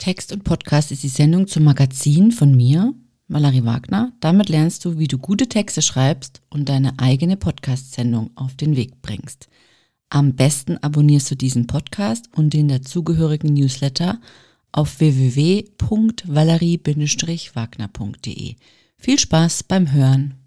Text und Podcast ist die Sendung zum Magazin von mir, Valerie Wagner. Damit lernst du, wie du gute Texte schreibst und deine eigene Podcast-Sendung auf den Weg bringst. Am besten abonnierst du diesen Podcast und den dazugehörigen Newsletter auf www.valerie-wagner.de. Viel Spaß beim Hören.